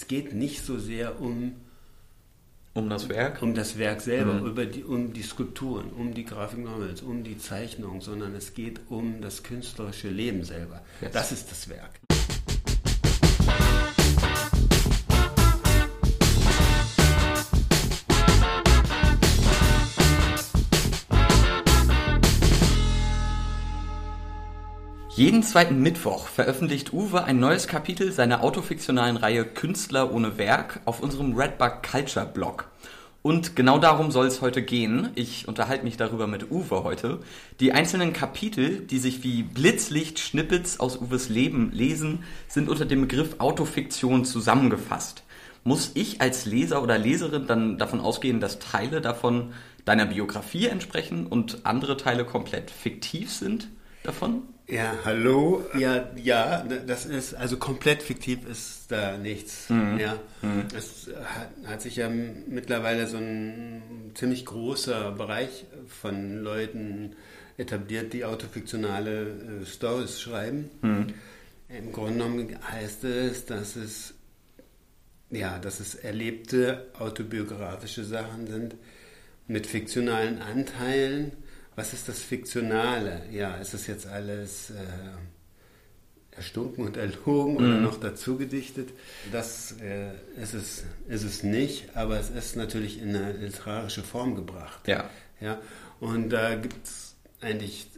es geht nicht so sehr um um das Werk? Um das Werk selber, mhm. über die, um die Skulpturen, um die Graphic Novels, um die Zeichnung, sondern es geht um das künstlerische Leben selber. Yes. Das ist das Werk. Jeden zweiten Mittwoch veröffentlicht Uwe ein neues Kapitel seiner autofiktionalen Reihe Künstler ohne Werk auf unserem Redbug Culture Blog. Und genau darum soll es heute gehen. Ich unterhalte mich darüber mit Uwe heute. Die einzelnen Kapitel, die sich wie Blitzlicht-Schnippets aus Uwes Leben lesen, sind unter dem Begriff Autofiktion zusammengefasst. Muss ich als Leser oder Leserin dann davon ausgehen, dass Teile davon deiner Biografie entsprechen und andere Teile komplett fiktiv sind davon? Ja, hallo. Ja, ja, das ist, also komplett fiktiv ist da nichts. Mhm. Ja. Mhm. Es hat, hat, sich ja mittlerweile so ein ziemlich großer Bereich von Leuten etabliert, die autofiktionale äh, Stories schreiben. Mhm. Im Grunde genommen heißt es, dass es ja, dass es erlebte autobiografische Sachen sind mit fiktionalen Anteilen was ist das Fiktionale? Ja, ist das jetzt alles äh, erstunken und erlogen oder mhm. noch dazu gedichtet? Das äh, ist, es, ist es nicht, aber es ist natürlich in eine literarische Form gebracht. Ja. ja? Und da gibt es eigentlich,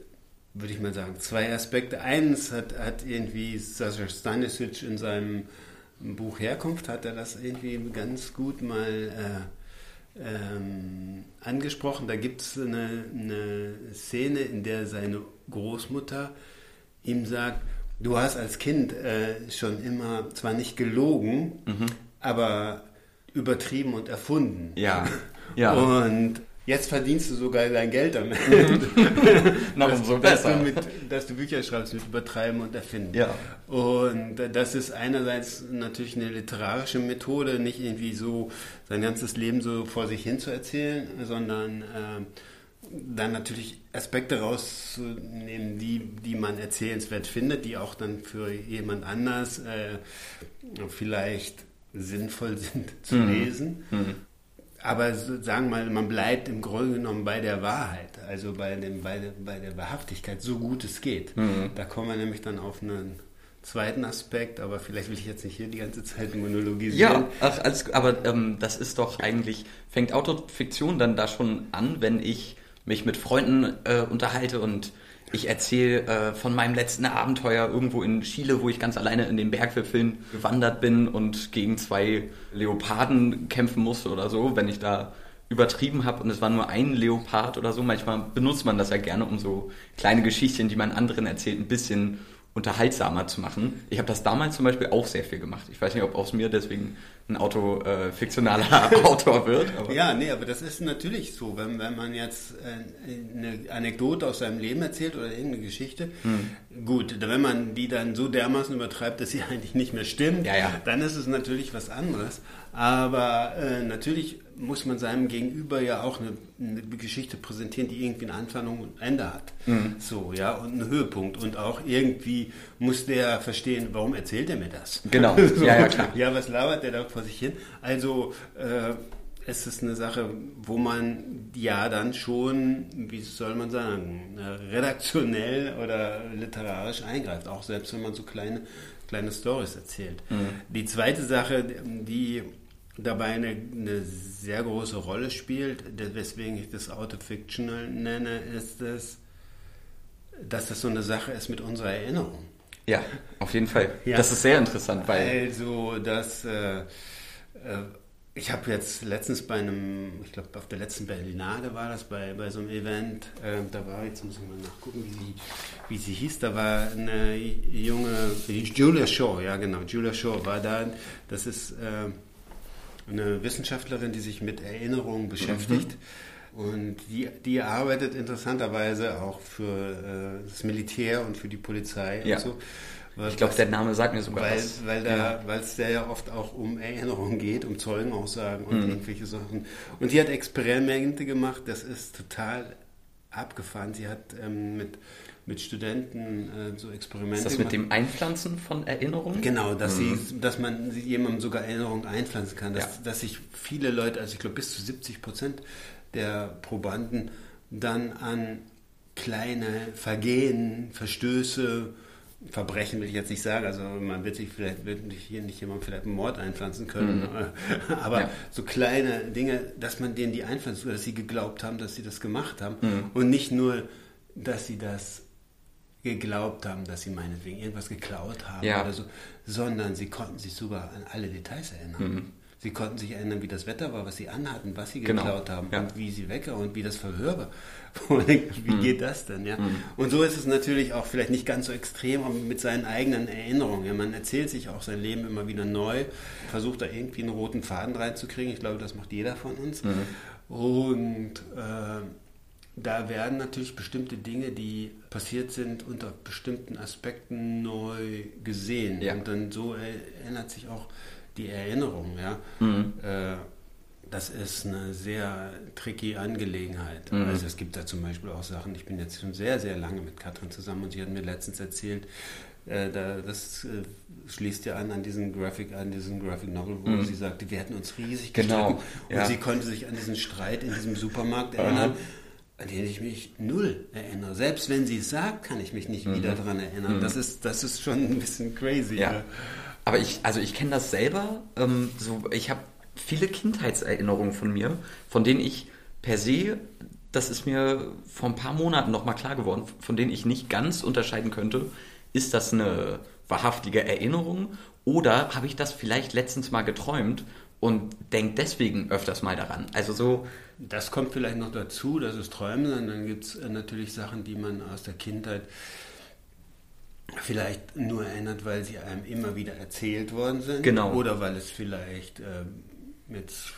würde ich mal sagen, zwei Aspekte. Eins hat, hat irgendwie Sascha Stanisic in seinem Buch Herkunft, hat er das irgendwie ganz gut mal... Äh, ähm, angesprochen. Da gibt es eine, eine Szene, in der seine Großmutter ihm sagt, du hast als Kind äh, schon immer zwar nicht gelogen, mhm. aber übertrieben und erfunden. Ja. ja. Und Jetzt verdienst du sogar dein Geld damit. Noch umso besser. Dass du, mit, dass du Bücher schreibst mit Übertreiben und Erfinden. Ja. Und das ist einerseits natürlich eine literarische Methode, nicht irgendwie so sein ganzes Leben so vor sich hin zu erzählen, sondern äh, dann natürlich Aspekte rauszunehmen, die, die man erzählenswert findet, die auch dann für jemand anders äh, vielleicht sinnvoll sind zu mhm. lesen. Mhm aber sagen wir mal, man bleibt im Grunde genommen bei der Wahrheit, also bei, dem, bei, der, bei der Wahrhaftigkeit, so gut es geht. Mhm. Da kommen wir nämlich dann auf einen zweiten Aspekt, aber vielleicht will ich jetzt nicht hier die ganze Zeit monologisieren. Ja, ach, alles, aber ähm, das ist doch eigentlich, fängt Autofiktion dann da schon an, wenn ich mich mit Freunden äh, unterhalte und ich erzähle äh, von meinem letzten Abenteuer irgendwo in Chile, wo ich ganz alleine in den Bergwipfeln gewandert bin und gegen zwei Leoparden kämpfen musste oder so, wenn ich da übertrieben habe und es war nur ein Leopard oder so. Manchmal benutzt man das ja gerne, um so kleine Geschichten, die man anderen erzählt, ein bisschen unterhaltsamer zu machen. Ich habe das damals zum Beispiel auch sehr viel gemacht. Ich weiß nicht, ob aus mir deswegen ein Auto äh, fiktionaler Autor wird. Aber. Ja, nee, aber das ist natürlich so, wenn, wenn man jetzt äh, eine Anekdote aus seinem Leben erzählt oder irgendeine Geschichte, hm. gut, wenn man die dann so dermaßen übertreibt, dass sie eigentlich nicht mehr stimmt, ja, ja. dann ist es natürlich was anderes. Aber äh, natürlich muss man seinem Gegenüber ja auch eine, eine, Geschichte präsentieren, die irgendwie einen Anfang und ein Ende hat. Mhm. So, ja, und einen Höhepunkt. Und auch irgendwie muss der verstehen, warum erzählt er mir das? Genau. so, ja, ja, klar. Ja, was labert der da vor sich hin? Also, äh, es ist eine Sache, wo man ja dann schon, wie soll man sagen, redaktionell oder literarisch eingreift, auch selbst wenn man so kleine, kleine Stories erzählt. Mhm. Die zweite Sache, die dabei eine, eine, sehr große Rolle spielt, weswegen ich das Autofictional nenne, ist es, dass das so eine Sache ist mit unserer Erinnerung. Ja, auf jeden Fall. Ja. Das ist sehr interessant, weil. Also, dass. Äh, äh, ich habe jetzt letztens bei einem, ich glaube auf der letzten Berlinade war das, bei, bei so einem Event, äh, da war, jetzt muss ich mal nachgucken, wie sie, wie sie hieß, da war eine junge, Julia Shaw, ja genau, Julia Shaw war da, das ist äh, eine Wissenschaftlerin, die sich mit Erinnerungen beschäftigt. Mhm. Und die, die arbeitet interessanterweise auch für äh, das Militär und für die Polizei ja. und so. ich glaube, der Name sagt mir sogar weil, was. Weil da, ja. es da ja oft auch um Erinnerungen geht, um Zeugenaussagen und mhm. irgendwelche Sachen. Und die hat Experimente gemacht, das ist total abgefahren. Sie hat ähm, mit mit Studenten äh, so Experimente. Ist das mit dem Einpflanzen von Erinnerungen? Genau, dass, mhm. sie, dass man jemandem sogar Erinnerungen einpflanzen kann. Dass, ja. dass sich viele Leute, also ich glaube bis zu 70 Prozent der Probanden dann an kleine Vergehen, Verstöße, Verbrechen will ich jetzt nicht sagen, also man wird sich vielleicht wird hier nicht jemand vielleicht einen Mord einpflanzen können, mhm. aber ja. so kleine Dinge, dass man denen die einpflanzt, dass sie geglaubt haben, dass sie das gemacht haben mhm. und nicht nur, dass sie das geglaubt haben, dass sie meinetwegen irgendwas geklaut haben ja. oder so, sondern sie konnten sich sogar an alle Details erinnern. Mhm. Sie konnten sich erinnern, wie das Wetter war, was sie anhatten, was sie genau. geklaut genau. haben ja. und wie sie weg und wie das Verhör war. wie mhm. geht das denn? Ja? Mhm. Und so ist es natürlich auch vielleicht nicht ganz so extrem, aber mit seinen eigenen Erinnerungen. Ja, man erzählt sich auch sein Leben immer wieder neu, versucht da irgendwie einen roten Faden reinzukriegen. Ich glaube, das macht jeder von uns. Mhm. Und äh, da werden natürlich bestimmte Dinge, die passiert sind, unter bestimmten Aspekten neu gesehen. Ja. Und dann so erinnert sich auch die Erinnerung. Ja? Mhm. Äh, das ist eine sehr tricky Angelegenheit. Mhm. Also es gibt da zum Beispiel auch Sachen, ich bin jetzt schon sehr, sehr lange mit Katrin zusammen und sie hat mir letztens erzählt, äh, da, das äh, schließt ja an an diesen Graphic, an diesen Graphic Novel, wo mhm. sie sagte, wir hätten uns riesig genau. Und ja. sie konnte sich an diesen Streit in diesem Supermarkt erinnern. An den ich mich null erinnere. Selbst wenn sie es sagt, kann ich mich nicht mhm. wieder daran erinnern. Mhm. Das, ist, das ist schon ein bisschen crazy. Ja. ja. Aber ich, also ich kenne das selber. Ähm, so, ich habe viele Kindheitserinnerungen von mir, von denen ich per se, das ist mir vor ein paar Monaten nochmal klar geworden, von denen ich nicht ganz unterscheiden könnte, ist das eine wahrhaftige Erinnerung oder habe ich das vielleicht letztens mal geträumt und denke deswegen öfters mal daran. Also so. Das kommt vielleicht noch dazu, dass es Träumen sind. Dann gibt es natürlich Sachen, die man aus der Kindheit vielleicht nur erinnert, weil sie einem immer wieder erzählt worden sind. Genau. Oder weil es vielleicht ähm, jetzt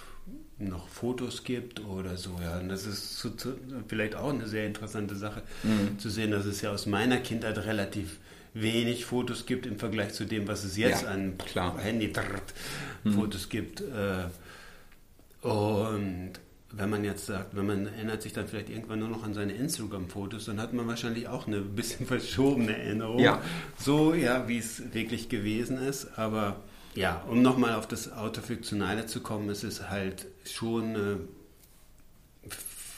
noch Fotos gibt oder so. Ja. Und das ist zu, zu, vielleicht auch eine sehr interessante Sache mhm. zu sehen, dass es ja aus meiner Kindheit relativ wenig Fotos gibt im Vergleich zu dem, was es jetzt ja, an Handy-Fotos mhm. gibt. Äh, und wenn man jetzt sagt, wenn man erinnert sich dann vielleicht irgendwann nur noch an seine Instagram-Fotos, dann hat man wahrscheinlich auch eine bisschen verschobene Erinnerung. Ja. So, ja, wie es wirklich gewesen ist. Aber ja, um nochmal auf das Autofiktionale zu kommen, ist es halt schon, äh,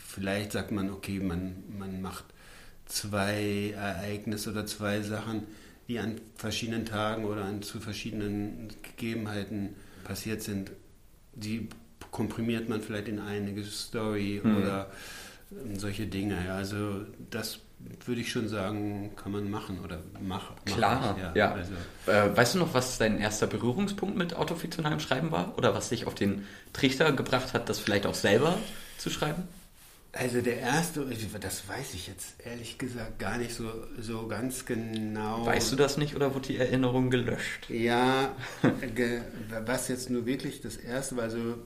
vielleicht sagt man, okay, man, man macht zwei Ereignisse oder zwei Sachen, die an verschiedenen Tagen oder an, zu verschiedenen Gegebenheiten passiert sind, die komprimiert man vielleicht in eine Story mhm. oder solche Dinge. Also das würde ich schon sagen, kann man machen oder machen. Klar, ja. ja. Also. Äh, weißt du noch, was dein erster Berührungspunkt mit autofiktionalem Schreiben war? Oder was dich auf den Trichter gebracht hat, das vielleicht auch selber zu schreiben? Also der erste, das weiß ich jetzt ehrlich gesagt gar nicht so, so ganz genau. Weißt du das nicht oder wurde die Erinnerung gelöscht? Ja, was jetzt nur wirklich das erste war, so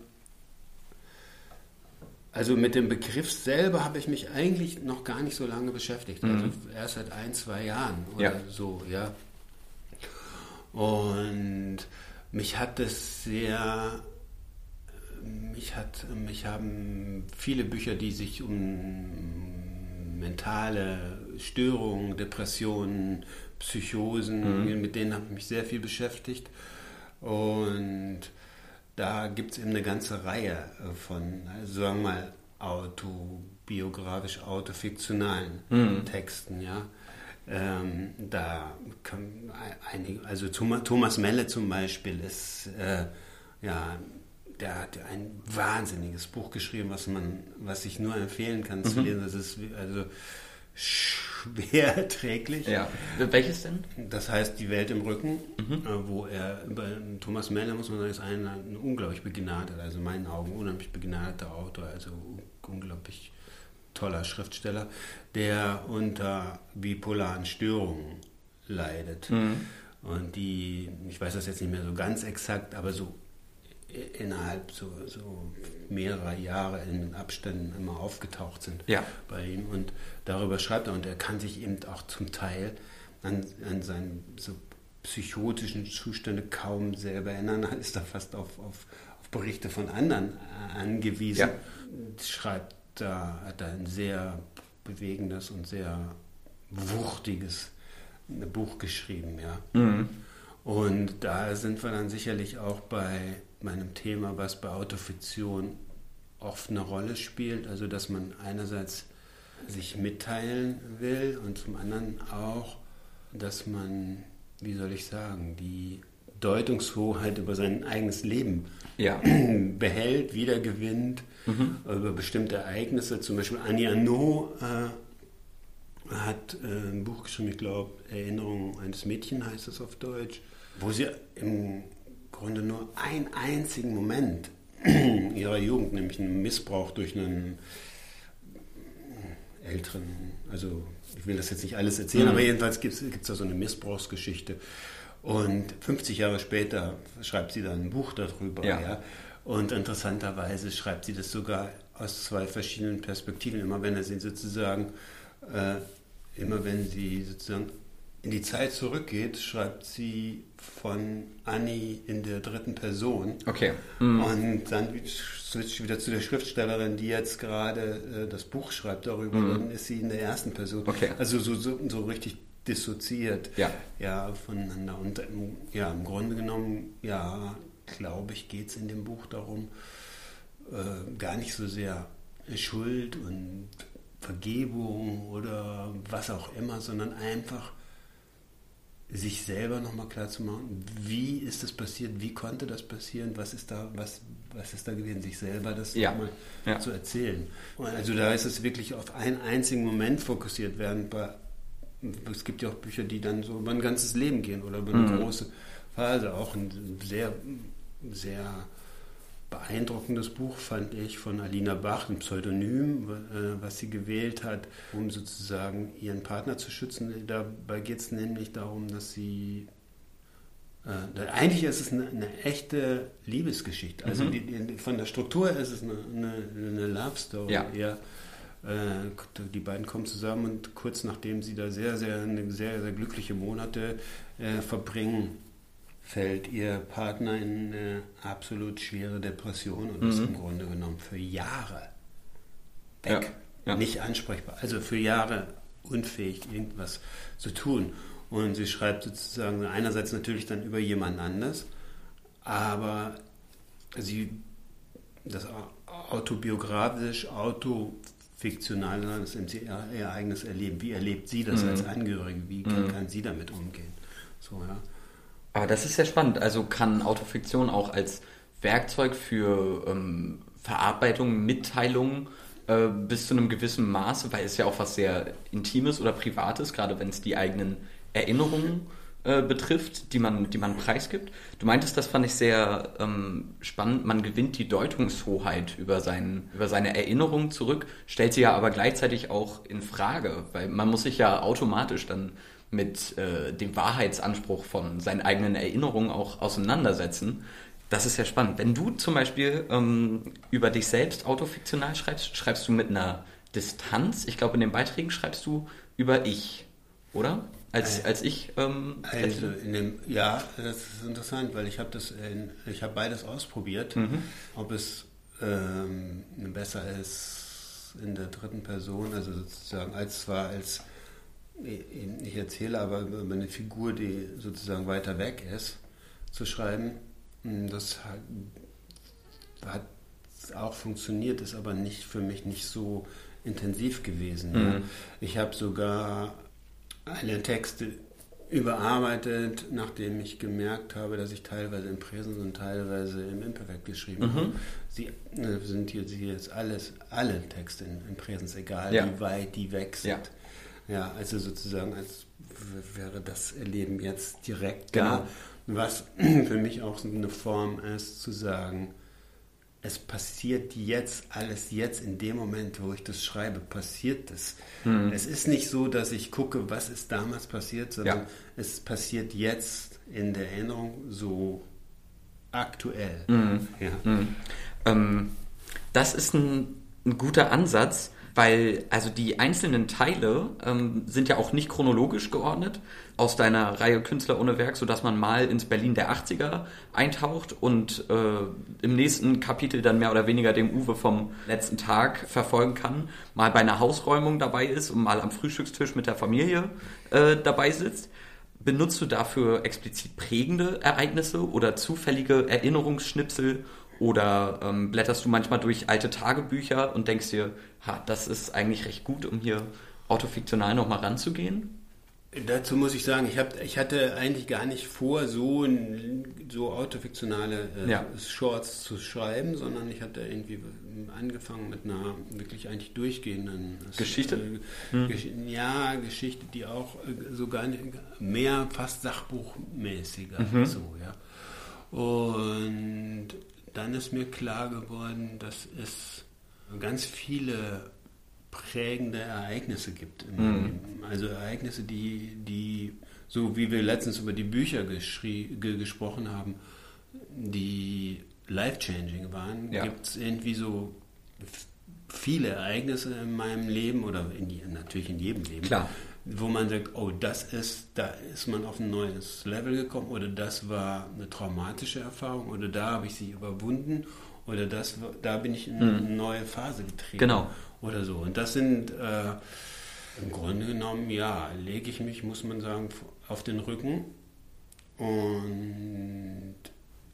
also mit dem Begriff selber habe ich mich eigentlich noch gar nicht so lange beschäftigt. Also mhm. Also erst seit ein, zwei Jahren oder ja. so, ja. Und mich hat das sehr, mich hat, mich haben viele Bücher, die sich um mentale Störungen, Depressionen, Psychosen, mhm. mit denen habe ich mich sehr viel beschäftigt. Und da gibt es eben eine ganze Reihe von, also sagen wir mal, autobiografisch, autofiktionalen mhm. Texten, ja. Ähm, da kann einige, also Thomas Melle zum Beispiel ist, äh, ja, der hat ein wahnsinniges Buch geschrieben, was man, was ich nur empfehlen kann zu mhm. lesen. Das ist also schwer erträglich. Ja. Welches denn? Das heißt Die Welt im Rücken, mhm. Äh, wo er, Thomas Mellor muss man sagen, ist ein, ein unglaublich begnadeter, also in meinen Augen unheimlich begnadeter Autor, also unglaublich toller Schriftsteller, der unter bipolaren Störungen leidet. Mhm. Und die, ich weiß das jetzt nicht mehr so ganz exakt, aber so innerhalb so, so mehrerer Jahre in Abständen immer aufgetaucht sind ja. bei ihm. Und darüber schreibt er. Und er kann sich eben auch zum Teil an, an seinen so psychotischen Zustände kaum selber erinnern. Er ist da fast auf, auf, auf Berichte von anderen angewiesen. Ja. Schreibt da, hat er ein sehr bewegendes und sehr wuchtiges Buch geschrieben, ja. Mhm. Und da sind wir dann sicherlich auch bei meinem Thema, was bei Autofiktion oft eine Rolle spielt, also dass man einerseits sich mitteilen will und zum anderen auch, dass man, wie soll ich sagen, die Deutungshoheit über sein eigenes Leben ja. behält, wiedergewinnt, mhm. über bestimmte Ereignisse. Zum Beispiel Annie Arnaud äh, hat äh, ein Buch geschrieben, ich glaube, Erinnerungen eines Mädchen heißt es auf Deutsch, wo sie im Grunde nur einen einzigen Moment ihrer Jugend, nämlich einen Missbrauch durch einen älteren, also ich will das jetzt nicht alles erzählen, mhm. aber jedenfalls gibt es da so eine Missbrauchsgeschichte. Und 50 Jahre später schreibt sie dann ein Buch darüber. Ja. ja. Und interessanterweise schreibt sie das sogar aus zwei verschiedenen Perspektiven. Immer wenn er sie sozusagen, äh, immer wenn sie sozusagen in die Zeit zurückgeht, schreibt sie von Annie in der dritten Person. Okay. Mhm. Und dann switcht wieder zu der Schriftstellerin, die jetzt gerade äh, das Buch schreibt darüber. Mhm. Dann ist sie in der ersten Person. Okay. Also so, so, so richtig dissoziiert ja. Ja, voneinander. Und im, ja, im Grunde genommen, ja, glaube ich, geht es in dem Buch darum, äh, gar nicht so sehr Schuld und Vergebung oder was auch immer, sondern einfach sich selber nochmal klar zu machen, wie ist das passiert, wie konnte das passieren, was ist da, was, was ist da gewesen, sich selber das ja. nochmal ja. zu erzählen. Also da ist es wirklich auf einen einzigen Moment fokussiert, bei, es gibt ja auch Bücher, die dann so über ein ganzes Leben gehen oder über eine mhm. große Phase, auch ein sehr, sehr beeindruckendes Buch fand ich von Alina Bach, ein Pseudonym, äh, was sie gewählt hat, um sozusagen ihren Partner zu schützen. Dabei geht es nämlich darum, dass sie äh, eigentlich ist es eine, eine echte Liebesgeschichte. Also mhm. die, von der Struktur ist es eine, eine, eine Love Story. Ja. Eher, äh, die beiden kommen zusammen und kurz nachdem sie da sehr, sehr, sehr, sehr glückliche Monate äh, verbringen, fällt ihr Partner in eine absolut schwere Depression und mhm. ist im Grunde genommen für Jahre weg. Ja, ja. Nicht ansprechbar. Also für Jahre unfähig, irgendwas zu tun. Und sie schreibt sozusagen einerseits natürlich dann über jemand anders, aber sie das autobiografisch, autofiktional, das ist ihr, eigenes Erleben. Wie erlebt sie das mhm. als Angehörige? Wie mhm. kann sie damit umgehen? So, ja. Aber das ist sehr spannend. Also kann Autofiktion auch als Werkzeug für ähm, Verarbeitung, Mitteilung äh, bis zu einem gewissen Maße, weil es ja auch was sehr Intimes oder Privates, gerade wenn es die eigenen Erinnerungen äh, betrifft, die man, die man preisgibt. Du meintest, das fand ich sehr ähm, spannend, man gewinnt die Deutungshoheit über, sein, über seine Erinnerungen zurück, stellt sie ja aber gleichzeitig auch in Frage, weil man muss sich ja automatisch dann mit äh, dem Wahrheitsanspruch von seinen eigenen Erinnerungen auch auseinandersetzen. Das ist ja spannend. Wenn du zum Beispiel ähm, über dich selbst autofiktional schreibst, schreibst du mit einer Distanz. Ich glaube, in den Beiträgen schreibst du über ich, oder? Als, als ich. Ähm, also in dem, ja, das ist interessant, weil ich habe das, in, ich habe beides ausprobiert, mhm. ob es ähm, besser ist in der dritten Person, also sozusagen als zwar als ich erzähle aber über eine Figur, die sozusagen weiter weg ist, zu schreiben. Hm, das hat, auch funktioniert, ist aber nicht für mich nicht so intensiv gewesen. Mhm. Ja. Ich habe sogar alle Texte überarbeitet, nachdem ich gemerkt habe, dass ich teilweise im Präsens und teilweise im Imperfekt geschrieben mhm. habe. Sie äh, sind jetzt, jetzt alles, alle Texte im Präsens, egal ja. wie weit die weg sind. Ja. Ja, also sozusagen, als wäre das Erleben jetzt direkt genau. da. Was für mich auch eine Form ist, zu sagen, es passiert jetzt, alles jetzt in dem Moment, wo ich das schreibe, passiert es. Mhm. Es ist nicht so, dass ich gucke, was ist damals passiert, sondern ja. es passiert jetzt in der Erinnerung so aktuell. Mhm. Ja. Mhm. Ähm, das ist ein, ein guter Ansatz, weil also die einzelnen Teile ähm, sind ja auch nicht chronologisch geordnet aus deiner Reihe Künstler ohne Werk, sodass man mal ins Berlin der 80er eintaucht und äh, im nächsten Kapitel dann mehr oder weniger dem Uwe vom letzten Tag verfolgen kann, mal bei einer Hausräumung dabei ist und mal am Frühstückstisch mit der Familie äh, dabei sitzt. Benutzt du dafür explizit prägende Ereignisse oder zufällige Erinnerungsschnipsel oder ähm, blätterst du manchmal durch alte Tagebücher und denkst dir, ha, das ist eigentlich recht gut, um hier autofiktional nochmal ranzugehen? Dazu muss ich sagen, ich, hab, ich hatte eigentlich gar nicht vor, so, so autofiktionale äh, ja. Shorts zu schreiben, sondern ich hatte irgendwie angefangen mit einer wirklich eigentlich durchgehenden Geschichte. Äh, hm. Gesch ja, Geschichte, die auch äh, sogar mehr fast sachbuchmäßiger mhm. so, ja. Und dann ist mir klar geworden, dass es ganz viele prägende Ereignisse gibt. Mhm. Also Ereignisse, die, die, so wie wir letztens über die Bücher ge gesprochen haben, die life-changing waren, ja. gibt es irgendwie so viele Ereignisse in meinem Leben oder in die, natürlich in jedem Leben, Klar. wo man sagt, oh, das ist, da ist man auf ein neues Level gekommen oder das war eine traumatische Erfahrung oder da habe ich sie überwunden oder das, da bin ich in eine neue Phase getreten. Genau. Oder so. Und das sind äh, im Grunde genommen, ja, lege ich mich, muss man sagen, auf den Rücken und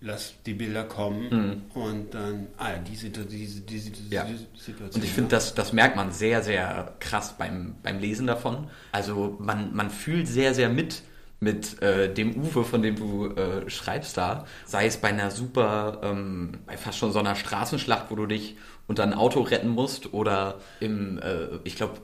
lass die Bilder kommen mhm. und dann, ah, diese, diese, diese, diese ja. Situation. Und ich finde, das, das merkt man sehr, sehr krass beim, beim Lesen davon. Also man, man fühlt sehr, sehr mit mit äh, dem Uwe, von dem du äh, schreibst da, sei es bei einer super, ähm, bei fast schon so einer Straßenschlacht, wo du dich unter ein Auto retten musst oder im, äh, ich glaube,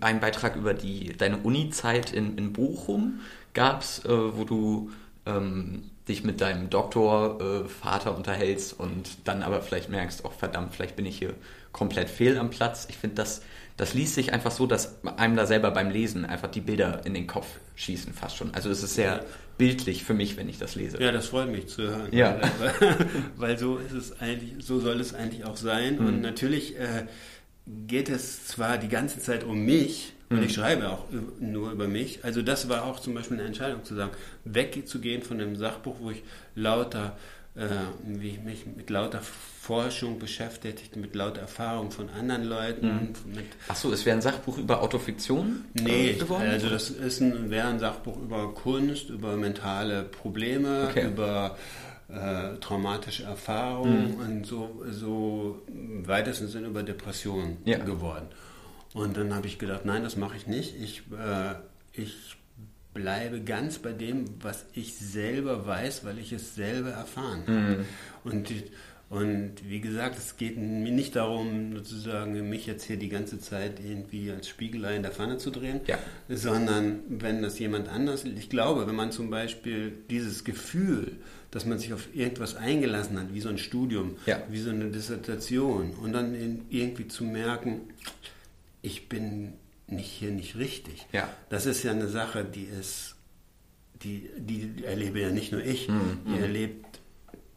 ein Beitrag über die deine Uni-Zeit in, in Bochum gab es, äh, wo du ähm, dich mit deinem Doktorvater äh, unterhältst und dann aber vielleicht merkst, oh verdammt, vielleicht bin ich hier komplett fehl am Platz. Ich finde, das, das liest sich einfach so, dass einem da selber beim Lesen einfach die Bilder in den Kopf schießen fast schon. Also es ist sehr bildlich für mich, wenn ich das lese. Ja, das freut mich zu hören. Ja. Weil, weil so ist es eigentlich, so soll es eigentlich auch sein. Mhm. Und natürlich äh, geht es zwar die ganze Zeit um mich, und ich mhm. schreibe auch nur über mich. Also das war auch zum Beispiel eine Entscheidung zu sagen, wegzugehen von dem Sachbuch, wo ich lauter, äh, wie ich mich mit lauter Forschung beschäftigt, mit lauter Erfahrung von anderen Leuten. Mhm. Achso, es wäre ein Sachbuch über Autofiktion äh, nee, geworden? also das ist ein, wäre ein Sachbuch über Kunst, über mentale Probleme, okay. über äh, traumatische Erfahrungen mhm. und so, so weitesten Sinne über Depressionen ja. geworden. Und dann habe ich gedacht, nein, das mache ich nicht. Ich, äh, ich bleibe ganz bei dem, was ich selber weiß, weil ich es selber erfahren habe. Mhm. Und, und wie gesagt, es geht mir nicht darum, sozusagen mich jetzt hier die ganze Zeit irgendwie als Spiegelei in der Pfanne zu drehen, ja. sondern wenn das jemand anders, ich glaube, wenn man zum Beispiel dieses Gefühl, dass man sich auf irgendwas eingelassen hat, wie so ein Studium, ja. wie so eine Dissertation, und dann irgendwie zu merken, ich bin nicht hier nicht richtig. Ja. Das ist ja eine Sache, die ist, die, die erlebe ja nicht nur ich, mhm. die erlebt,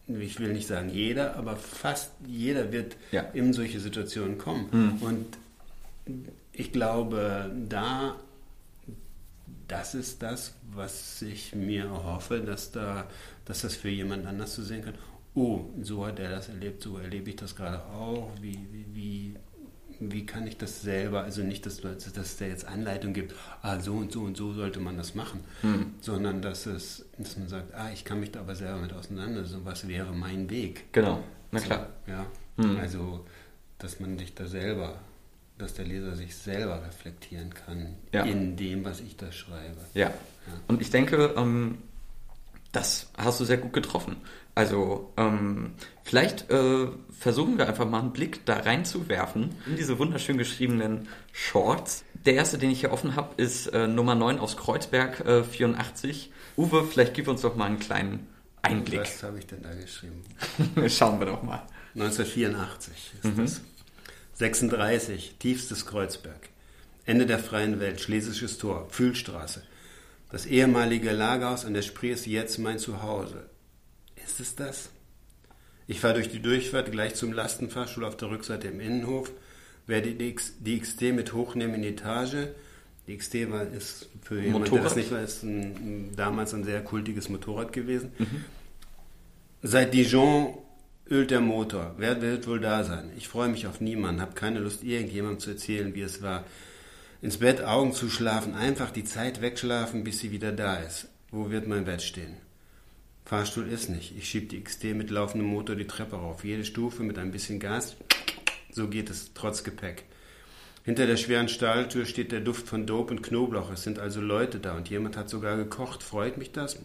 ich will nicht sagen jeder, aber fast jeder wird ja. in solche Situationen kommen. Mhm. Und ich glaube, da, das ist das, was ich mir erhoffe, dass da, dass das für jemand anders zu sehen kann. Oh, so hat er das erlebt, so erlebe ich das gerade auch. Wie, wie, wie wie kann ich das selber, also nicht, dass, dass es da jetzt Anleitung gibt, ah, so und so und so sollte man das machen, hm. sondern dass, es, dass man sagt, ah, ich kann mich da aber selber mit auseinandersetzen, was wäre mein Weg. Genau, na klar. So, ja, hm. also, dass man sich da selber, dass der Leser sich selber reflektieren kann ja. in dem, was ich da schreibe. Ja, ja. und ich denke, ähm, das hast du sehr gut getroffen. Also ähm, vielleicht äh, versuchen wir einfach mal einen Blick da reinzuwerfen in diese wunderschön geschriebenen Shorts. Der erste, den ich hier offen habe, ist äh, Nummer 9 aus Kreuzberg äh, 84. Uwe, vielleicht gib uns doch mal einen kleinen Einblick. Was habe ich denn da geschrieben? Schauen wir doch mal. 1984 ist mhm. das. 36, tiefstes Kreuzberg. Ende der freien Welt, Schlesisches Tor, Fühlstraße. Das ehemalige Lagerhaus an der Spree ist jetzt mein Zuhause. Ist es das? Ich fahre durch die Durchfahrt gleich zum Lastenfahrstuhl auf der Rückseite im Innenhof. werde die, die XT mit hochnehmen in die Etage. Die XT war, ist für jemanden, Motorrad? der das nicht weiß, ein, damals ein sehr kultiges Motorrad gewesen. Seit Dijon ölt der Motor. Wer wird wohl da sein? Ich freue mich auf niemanden, habe keine Lust, irgendjemandem zu erzählen, wie es war. Ins Bett Augen zu schlafen, einfach die Zeit wegschlafen, bis sie wieder da ist. Wo wird mein Bett stehen? Fahrstuhl ist nicht. Ich schiebe die XT mit laufendem Motor die Treppe rauf. Jede Stufe mit ein bisschen Gas. So geht es, trotz Gepäck. Hinter der schweren Stahltür steht der Duft von Dope und Knoblauch. Es sind also Leute da und jemand hat sogar gekocht. Freut mich das?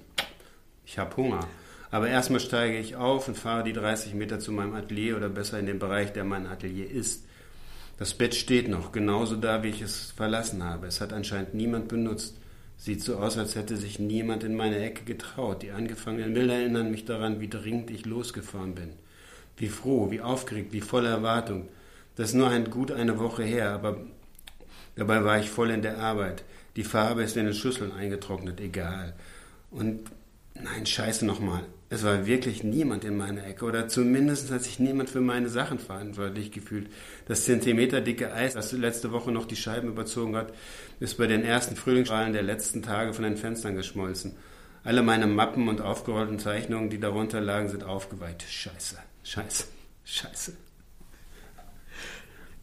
Ich habe Hunger. Aber erstmal steige ich auf und fahre die 30 Meter zu meinem Atelier oder besser in den Bereich, der mein Atelier ist. Das Bett steht noch, genauso da, wie ich es verlassen habe. Es hat anscheinend niemand benutzt. Sieht so aus, als hätte sich niemand in meine Ecke getraut. Die angefangenen Bilder erinnern mich daran, wie dringend ich losgefahren bin. Wie froh, wie aufgeregt, wie voller Erwartung. Das ist nur ein, gut eine Woche her, aber dabei war ich voll in der Arbeit. Die Farbe ist in den Schüsseln eingetrocknet, egal. Und nein, scheiße nochmal. Es war wirklich niemand in meiner Ecke oder zumindest hat sich niemand für meine Sachen verantwortlich gefühlt. Das zentimeterdicke Eis, das letzte Woche noch die Scheiben überzogen hat, ist bei den ersten Frühlingsstrahlen der letzten Tage von den Fenstern geschmolzen. Alle meine Mappen und aufgerollten Zeichnungen, die darunter lagen, sind aufgeweicht. Scheiße, scheiße, scheiße.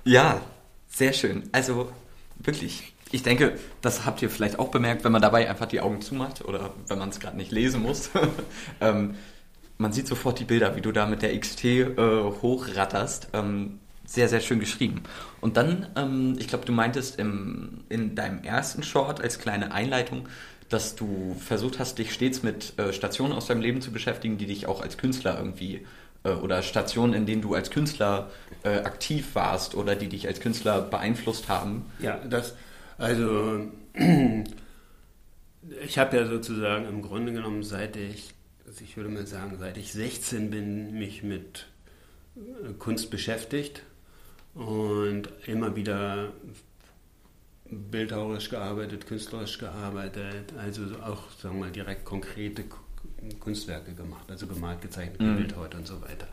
Ja, sehr schön. Also wirklich, ich denke, das habt ihr vielleicht auch bemerkt, wenn man dabei einfach die Augen zumacht oder wenn man es gerade nicht lesen muss. ähm, man sieht sofort die Bilder, wie du da mit der XT äh, hochratterst. Ähm, sehr, sehr schön geschrieben. Und dann, ähm, ich glaube, du meintest im, in deinem ersten Short als kleine Einleitung, dass du versucht hast, dich stets mit äh, Stationen aus deinem Leben zu beschäftigen, die dich auch als Künstler irgendwie äh, oder Stationen, in denen du als Künstler äh, aktiv warst oder die dich als Künstler beeinflusst haben. Ja, das, also ich habe ja sozusagen im Grunde genommen, seit ich, also ich würde mal sagen, seit ich 16 bin, mich mit äh, Kunst beschäftigt und immer wieder bildhauerisch gearbeitet, künstlerisch gearbeitet, also auch, sagen wir mal, direkt konkrete Kunstwerke gemacht, also gemalt, gezeichnet, mhm. Bildhauer und so weiter.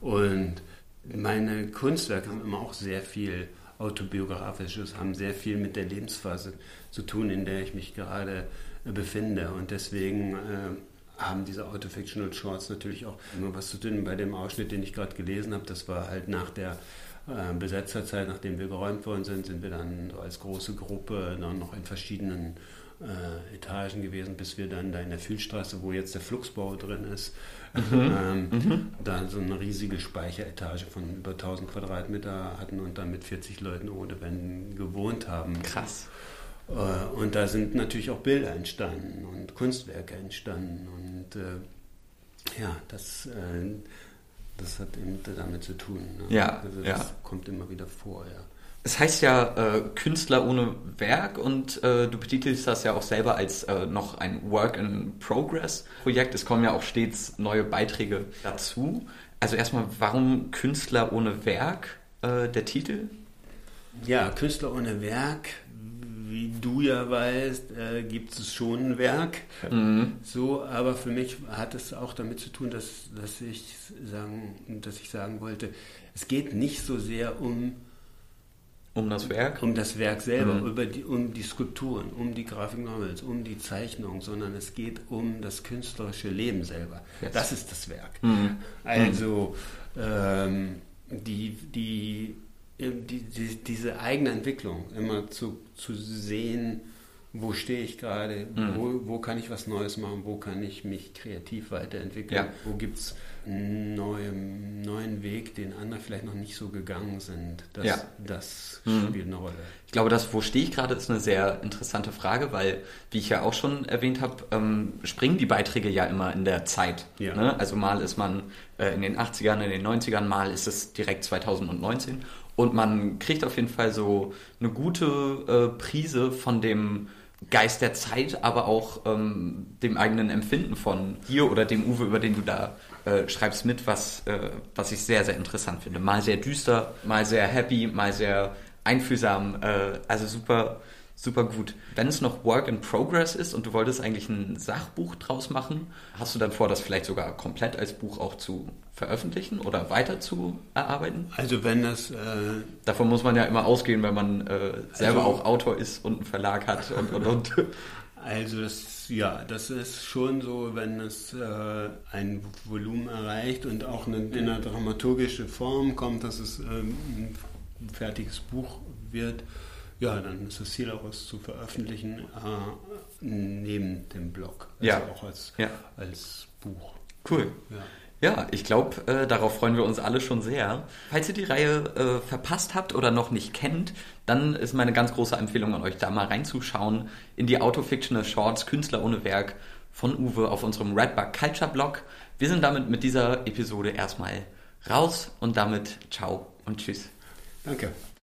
Und meine Kunstwerke haben immer auch sehr viel autobiografisches, haben sehr viel mit der Lebensphase zu tun, in der ich mich gerade befinde. Und deswegen äh, haben diese Autofictional Shorts natürlich auch immer was zu tun. Bei dem Ausschnitt, den ich gerade gelesen habe, das war halt nach der äh, Besetzerzeit, nachdem wir geräumt worden sind, sind wir dann so als große Gruppe dann noch in verschiedenen äh, Etagen gewesen, bis wir dann da in der Fühlstraße, wo jetzt der Fluxbau drin ist, mhm. ähm, mhm. da so eine riesige Speicheretage von über 1000 Quadratmeter hatten und dann mit 40 Leuten ohne Wänden gewohnt haben. Krass. Äh, und da sind natürlich auch Bilder entstanden und Kunstwerke entstanden und äh, ja, das äh, das hat eben damit zu tun. Ne? Ja, also das ja. kommt immer wieder vor, ja. Es heißt ja äh, Künstler ohne Werk und äh, du betitelst das ja auch selber als äh, noch ein Work-in-Progress-Projekt. Es kommen ja auch stets neue Beiträge dazu. Also erstmal, warum Künstler ohne Werk, äh, der Titel? Ja, Künstler ohne Werk, wie du ja weißt, äh, gibt es schon ein Werk. Mhm. So, aber für mich hat es auch damit zu tun, dass, dass, ich sagen, dass ich sagen wollte, es geht nicht so sehr um um das Werk? Um das Werk selber, mhm. über die, um die Skulpturen, um die Graphic Novels, um die Zeichnung, sondern es geht um das künstlerische Leben selber. Yes. Das ist das Werk. Mhm. Also ähm, die, die, die, die, diese eigene Entwicklung immer zu, zu sehen, wo stehe ich gerade, mhm. wo, wo kann ich was Neues machen, wo kann ich mich kreativ weiterentwickeln, ja. wo gibt es einen neuen, neuen Weg, den andere vielleicht noch nicht so gegangen sind. Das, ja. das mhm. spielt eine Rolle. Ich glaube, das, wo stehe ich gerade, ist eine sehr interessante Frage, weil, wie ich ja auch schon erwähnt habe, ähm, springen die Beiträge ja immer in der Zeit. Ja. Ne? Also mal ist man äh, in den 80ern, in den 90ern, mal ist es direkt 2019 und man kriegt auf jeden Fall so eine gute äh, Prise von dem Geist der Zeit, aber auch ähm, dem eigenen Empfinden von dir oder dem Uwe, über den du da äh, schreibst mit, was, äh, was ich sehr, sehr interessant finde. Mal sehr düster, mal sehr happy, mal sehr einfühlsam. Äh, also super, Super gut. Wenn es noch Work in Progress ist und du wolltest eigentlich ein Sachbuch draus machen, hast du dann vor, das vielleicht sogar komplett als Buch auch zu veröffentlichen oder weiter zu erarbeiten? Also wenn das... Äh, Davon muss man ja immer ausgehen, wenn man äh, selber also, auch Autor ist und einen Verlag hat und, und, und. Also das, ja, das ist schon so, wenn es äh, ein Volumen erreicht und auch eine, in eine dramaturgische Form kommt, dass es ähm, ein fertiges Buch wird, ja, dann ist das Ziel auch, es zu veröffentlichen äh, neben dem Blog. Also ja. auch als, ja. als Buch. Cool. Ja. Ja, ich glaube, äh, darauf freuen wir uns alle schon sehr. Falls ihr die Reihe äh, verpasst habt oder noch nicht kennt, dann ist meine ganz große Empfehlung an euch, da mal reinzuschauen in die Autofictional Shorts Künstler ohne Werk von Uwe auf unserem Redbug Culture Blog. Wir sind damit mit dieser Episode erstmal raus und damit ciao und tschüss. Danke.